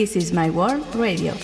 This is my world radio.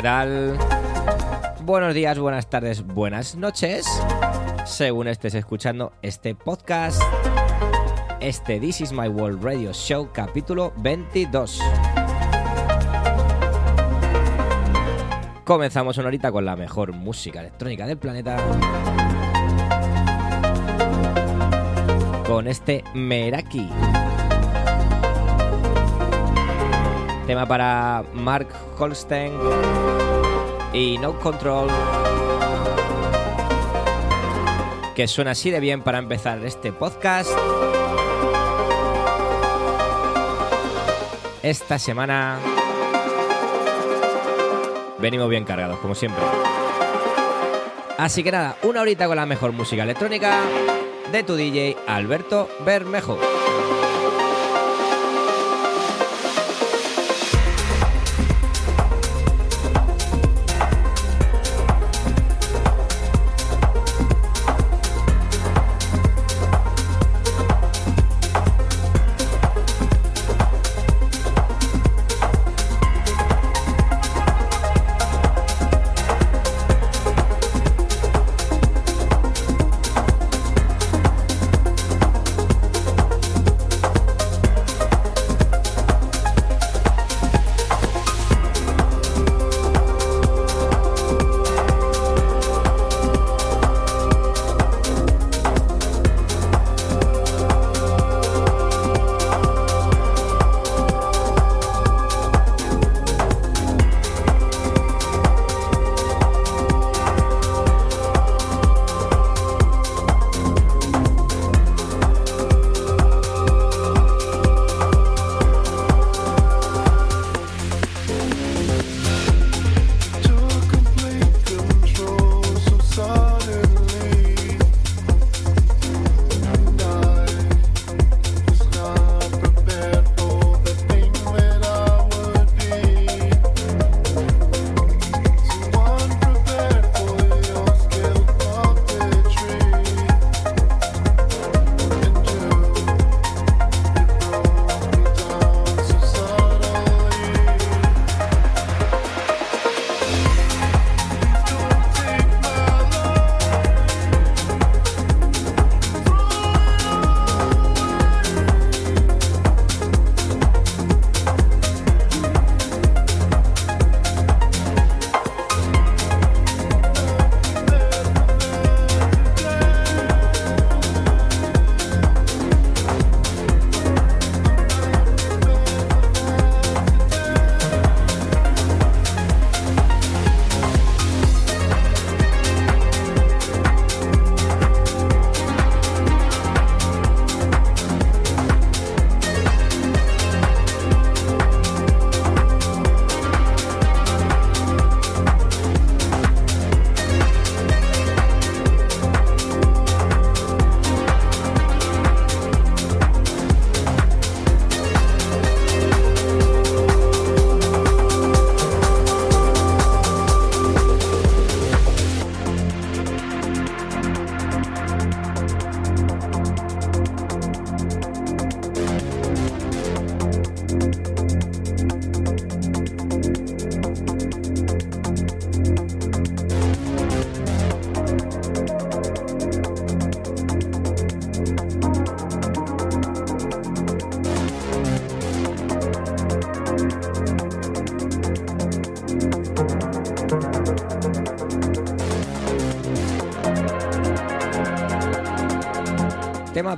¿Qué tal? Buenos días, buenas tardes, buenas noches. Según estés escuchando este podcast, este This is My World Radio Show capítulo 22. Comenzamos una horita con la mejor música electrónica del planeta. Con este Meraki. Tema para Mark Holstein y No Control. Que suena así de bien para empezar este podcast. Esta semana venimos bien cargados, como siempre. Así que nada, una horita con la mejor música electrónica de tu DJ Alberto Bermejo.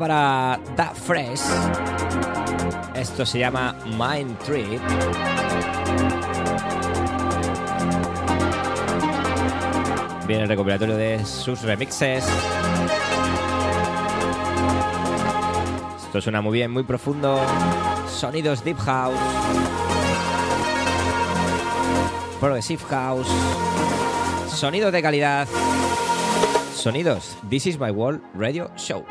Para Da Fresh. Esto se llama Mind Trip. Viene el recopilatorio de sus remixes. Esto suena muy bien, muy profundo. Sonidos Deep House. Progressive House. Sonidos de calidad. Sonidos This is my world radio show.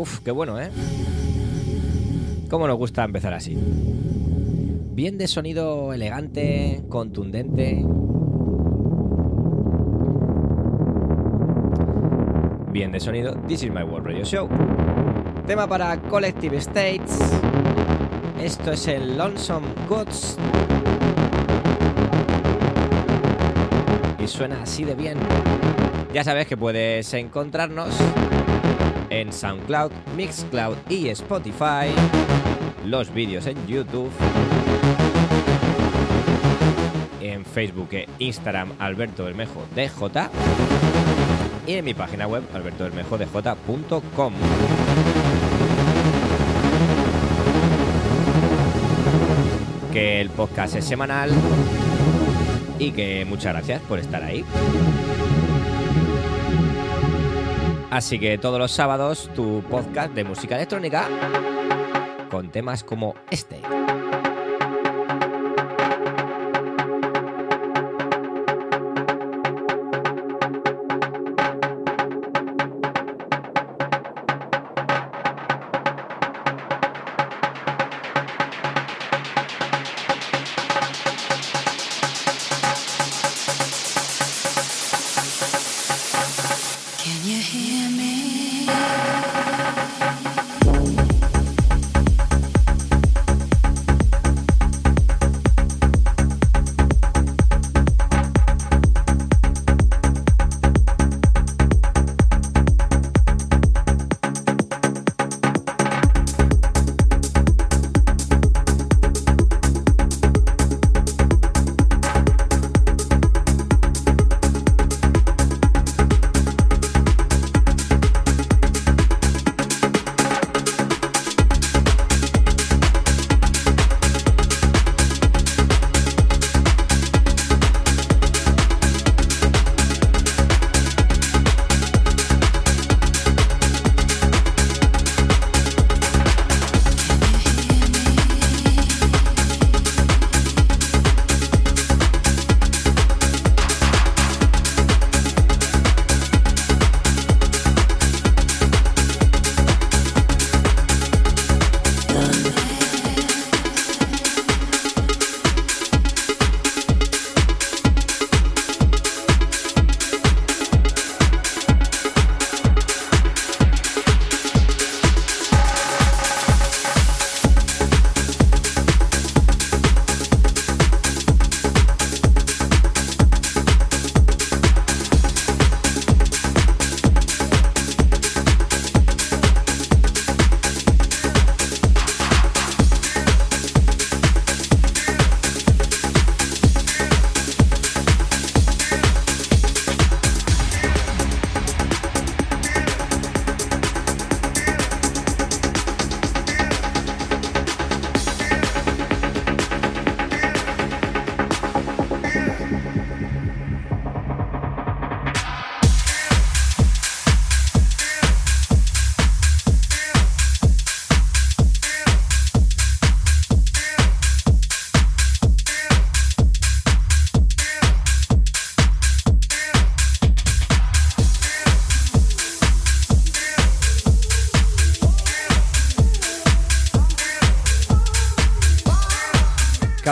Uf, qué bueno, ¿eh? Cómo nos gusta empezar así. Bien de sonido elegante, contundente. Bien de sonido, This is my World Radio Show. Tema para Collective States. Esto es el Lonesome Goods. Y suena así de bien. Ya sabes que puedes encontrarnos en SoundCloud, Mixcloud y Spotify, los vídeos en YouTube, en Facebook e Instagram Alberto Bermejo DJ y en mi página web albertobermejodj.com. Que el podcast es semanal y que muchas gracias por estar ahí. Así que todos los sábados tu podcast de música electrónica con temas como este.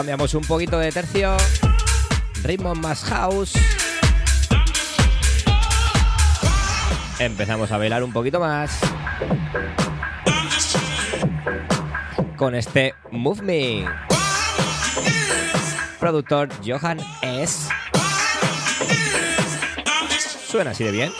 Cambiamos un poquito de tercio. Ritmo más house. Empezamos a bailar un poquito más. Con este Move Me. Productor Johan S. Suena así de bien.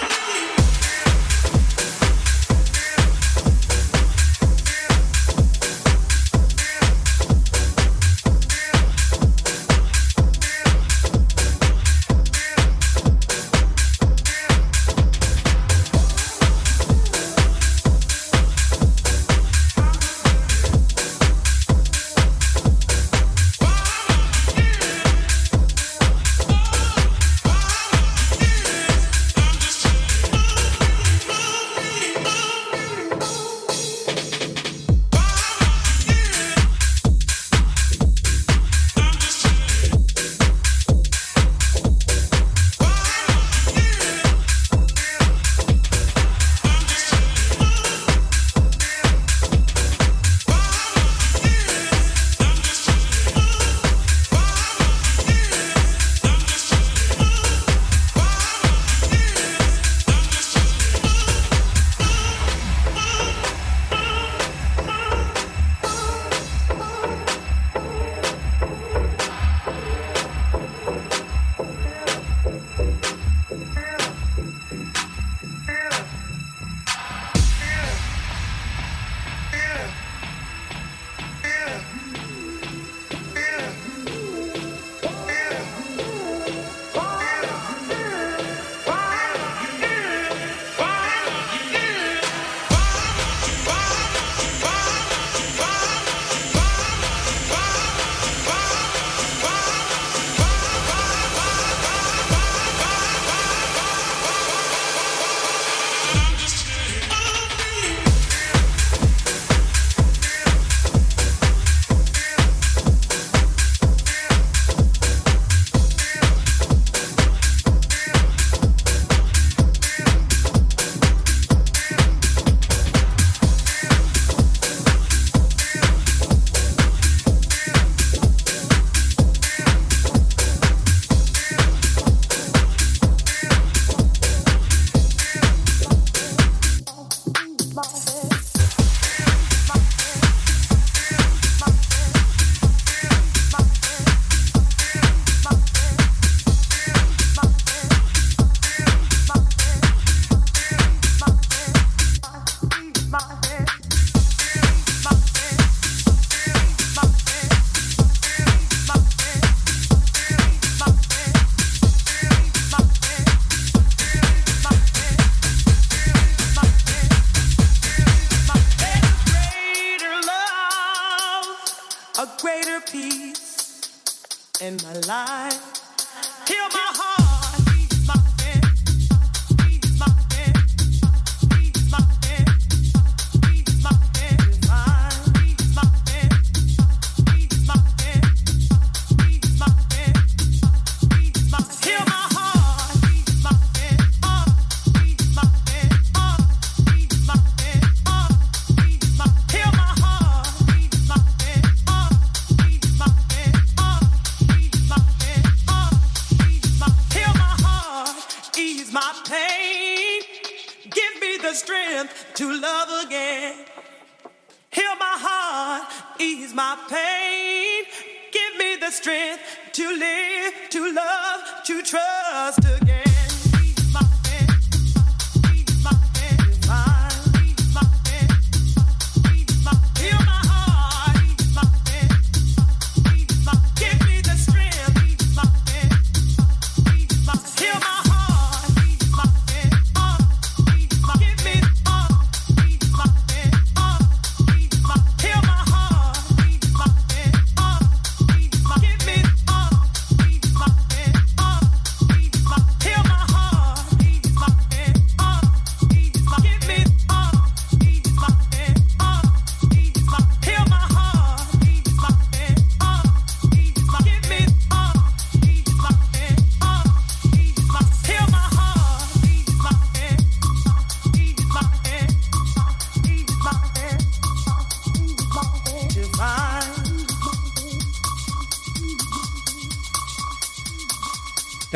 in my life.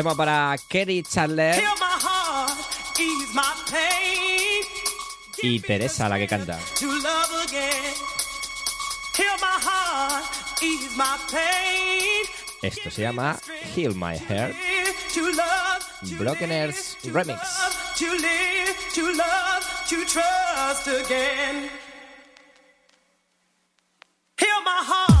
tema para Kerry Chandler. Y Teresa, la que canta. Esto se llama Heal My Heart. Broken Earth Remix. Heal my heart.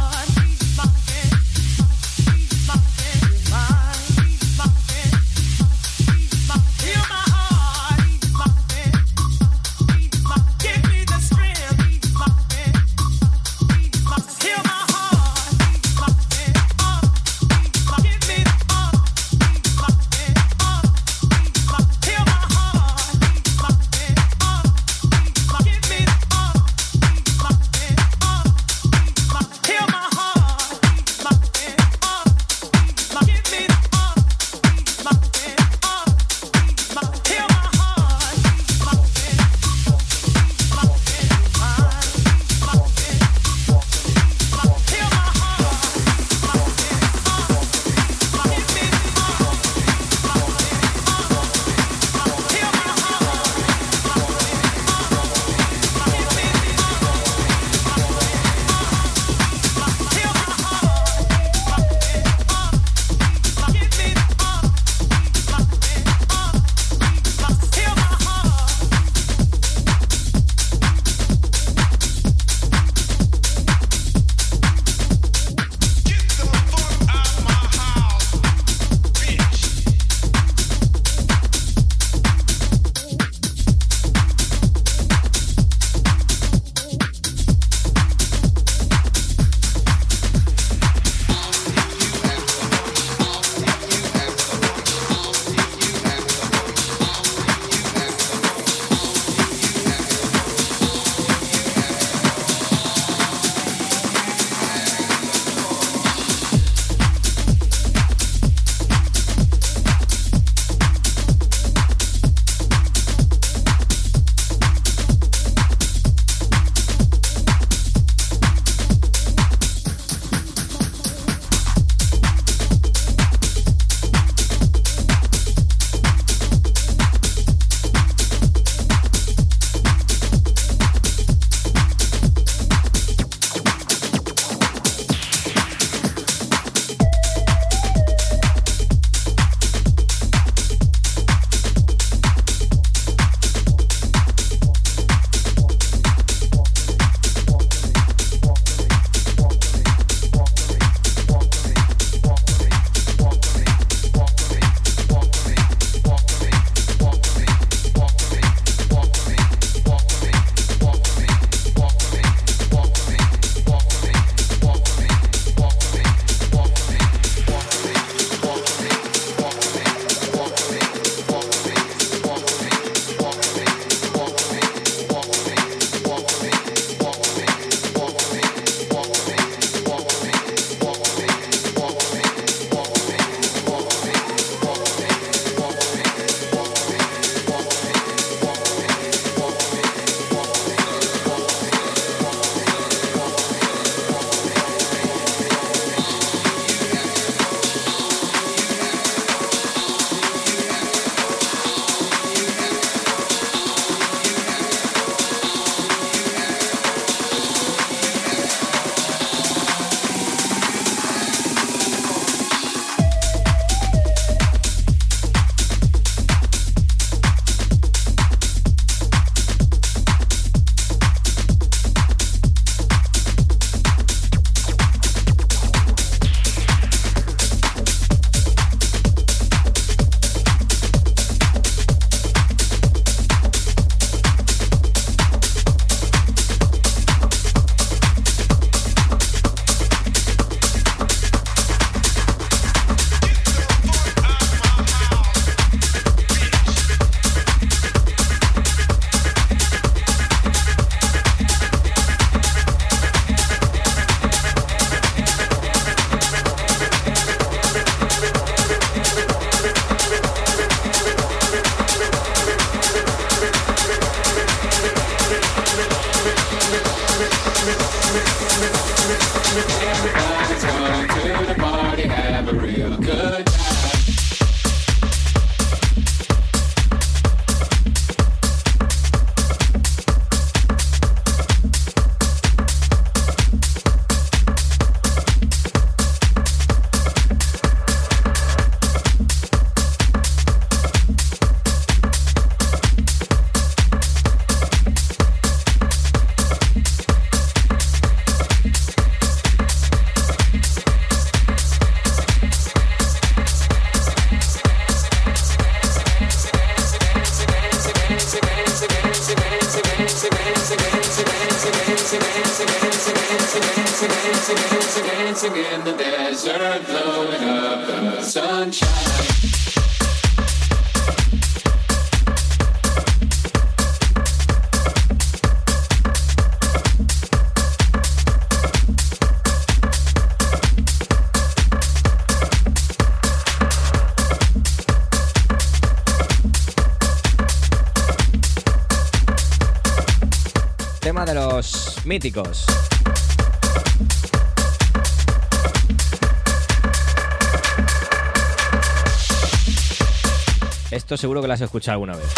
Esto seguro que lo has escuchado alguna vez.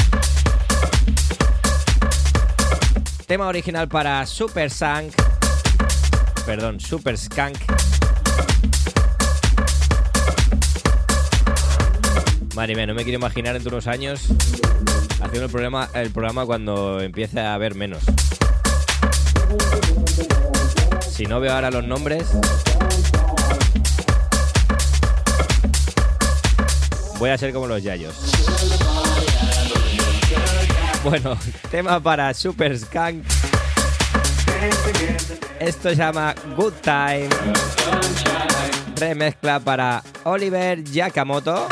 Tema original para Super Skank. Perdón, Super Skank. Madre no me quiero imaginar dentro de unos años haciendo el programa, el programa cuando empiece a haber menos. Si no veo ahora los nombres, voy a ser como los yayos. Bueno, tema para Super Skank. Esto se llama Good Time. Remezcla para Oliver Yakamoto.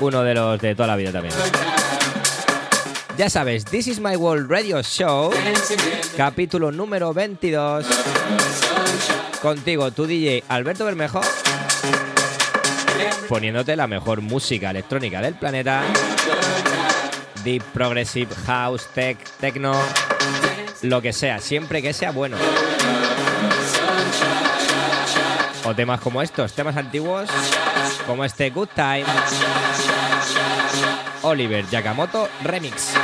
Uno de los de toda la vida también. Ya sabes, This is My World Radio Show, capítulo número 22. Contigo, tu DJ Alberto Bermejo, poniéndote la mejor música electrónica del planeta. Deep, Progressive, House, Tech, Techno, lo que sea, siempre que sea bueno. O temas como estos, temas antiguos, como este Good Time. Oliver Yakamoto Remix.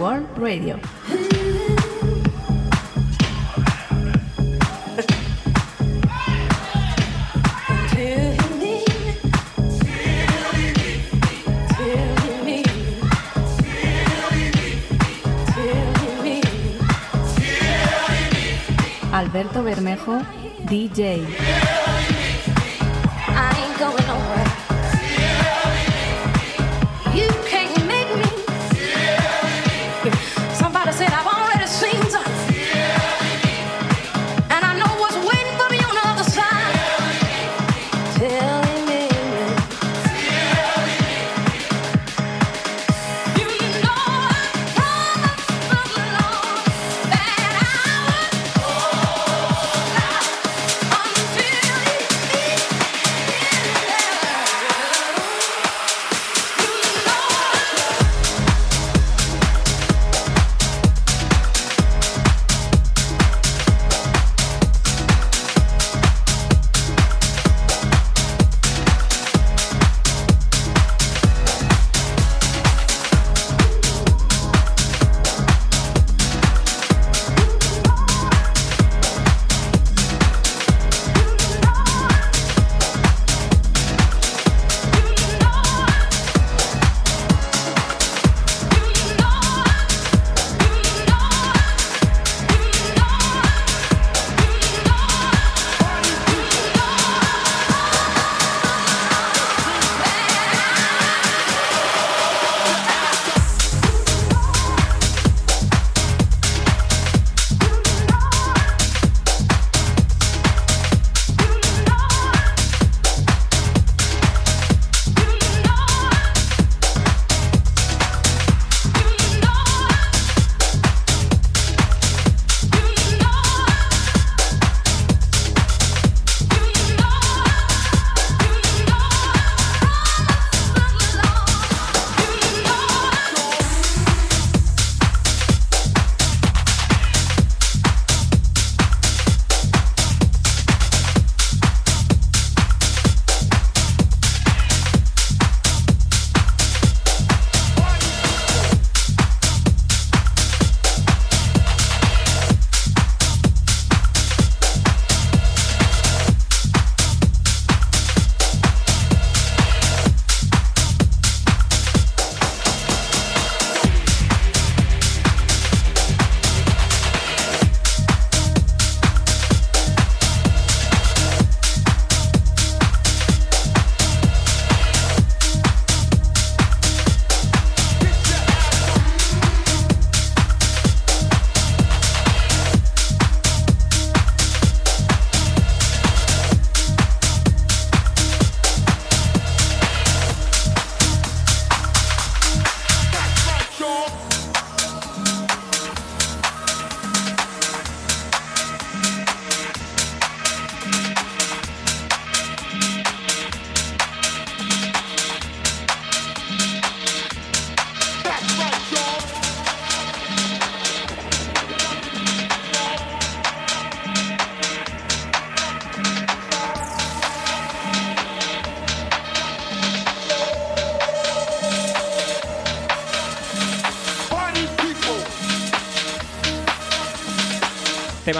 World Radio. Alberto Bermejo, DJ.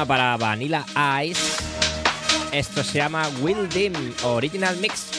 para Vanilla Ice. Esto se llama Will Dim, Original Mix.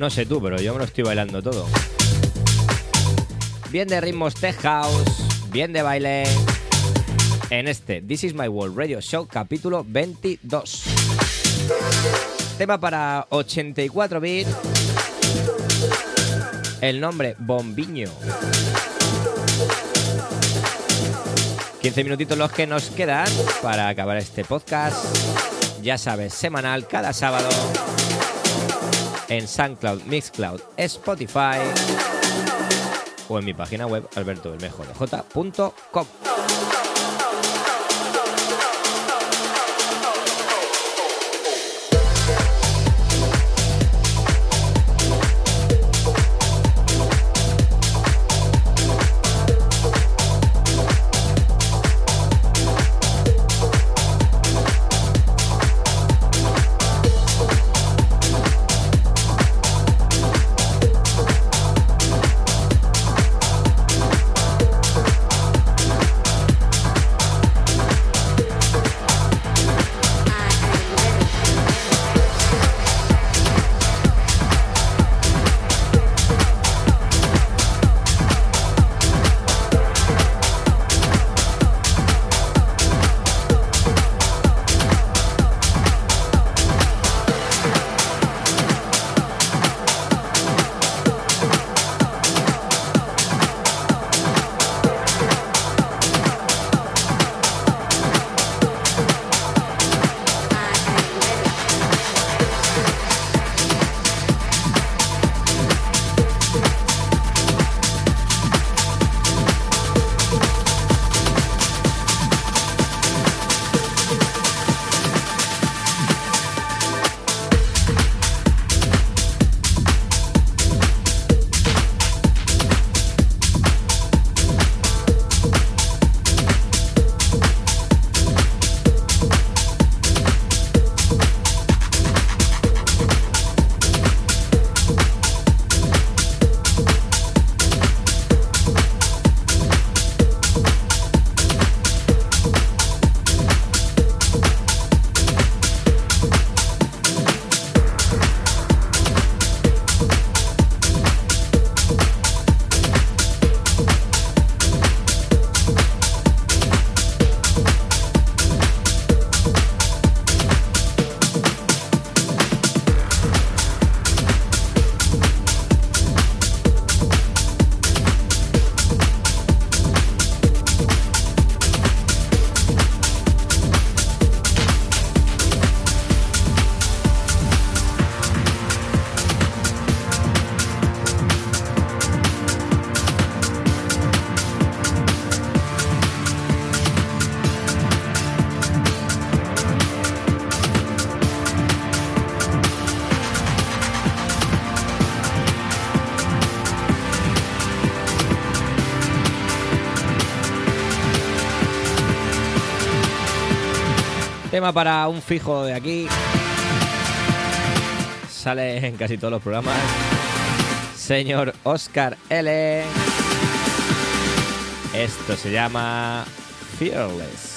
No sé tú, pero yo me lo estoy bailando todo. Bien de ritmos tech house, bien de baile. En este This is My World Radio Show capítulo 22. Tema para 84 bits. El nombre Bombiño. 15 minutitos los que nos quedan para acabar este podcast. Ya sabes, semanal cada sábado en SoundCloud, Mixcloud, Spotify o en mi página web albertobermejodj.com. Tema para un fijo de aquí. Sale en casi todos los programas. Señor Oscar L. Esto se llama Fearless.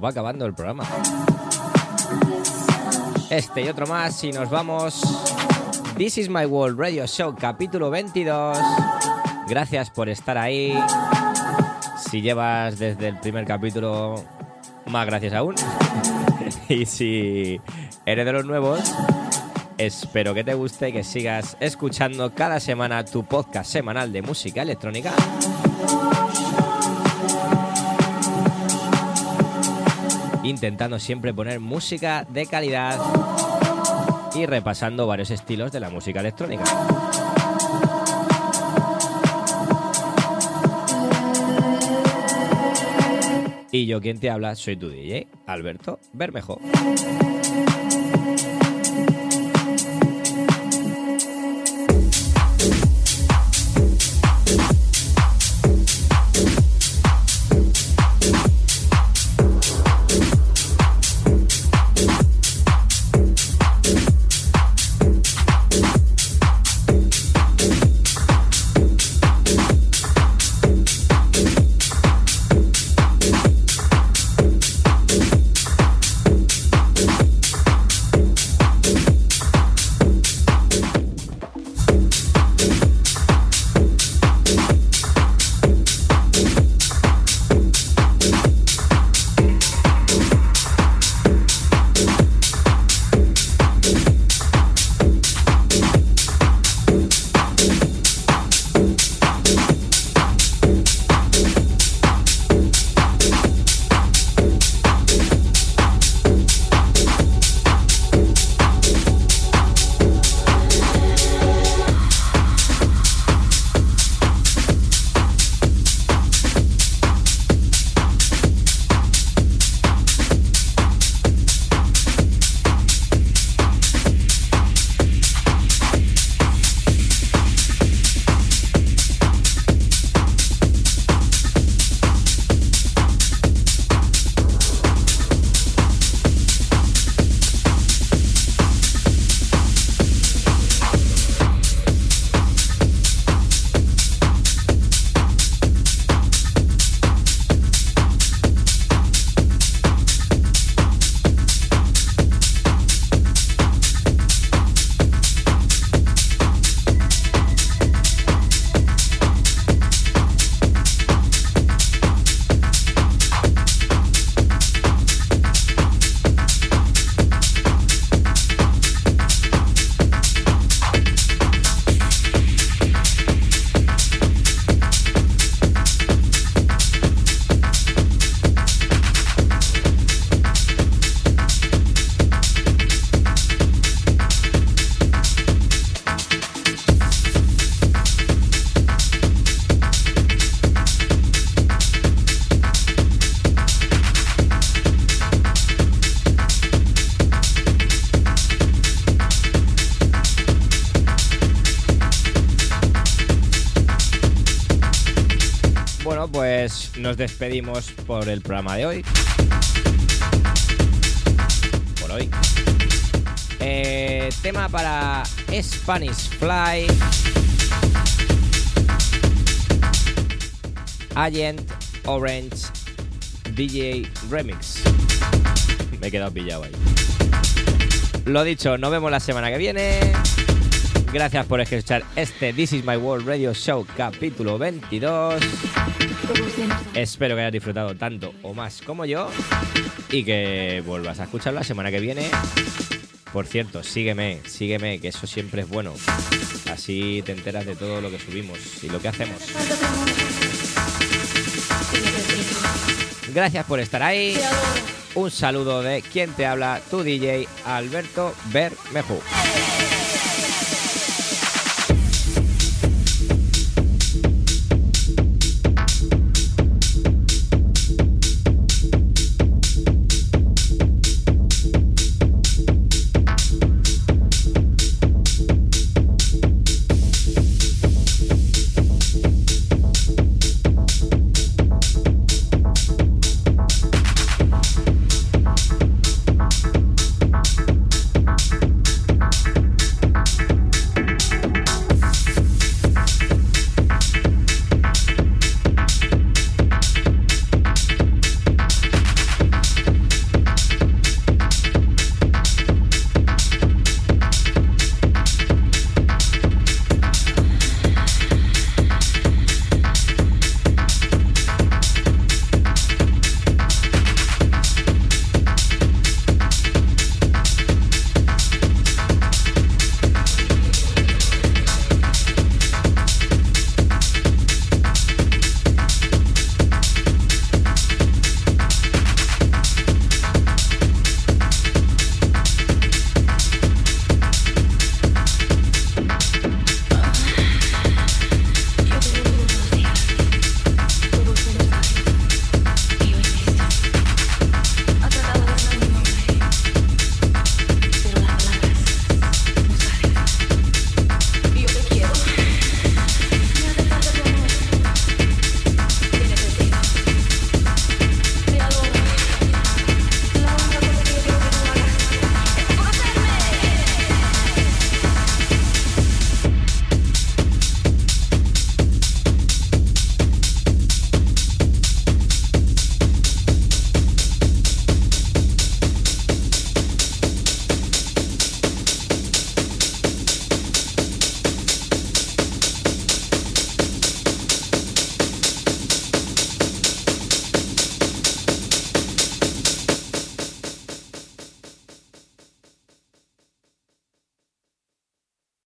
Va acabando el programa. Este y otro más y nos vamos. This is my world radio show capítulo 22. Gracias por estar ahí. Si llevas desde el primer capítulo, más gracias aún. y si eres de los nuevos, espero que te guste, que sigas escuchando cada semana tu podcast semanal de música electrónica. Intentando siempre poner música de calidad y repasando varios estilos de la música electrónica. Y yo quien te habla soy tu DJ, Alberto Bermejo. Nos despedimos por el programa de hoy. Por hoy. Eh, tema para Spanish Fly. Agent Orange DJ Remix. Me he quedado pillado ahí. Lo dicho, nos vemos la semana que viene. Gracias por escuchar este This is My World Radio Show capítulo 22. Espero que hayas disfrutado tanto o más como yo y que vuelvas a escucharlo la semana que viene. Por cierto, sígueme, sígueme, que eso siempre es bueno. Así te enteras de todo lo que subimos y lo que hacemos. Gracias por estar ahí. Un saludo de quien te habla, tu DJ Alberto Bermejo.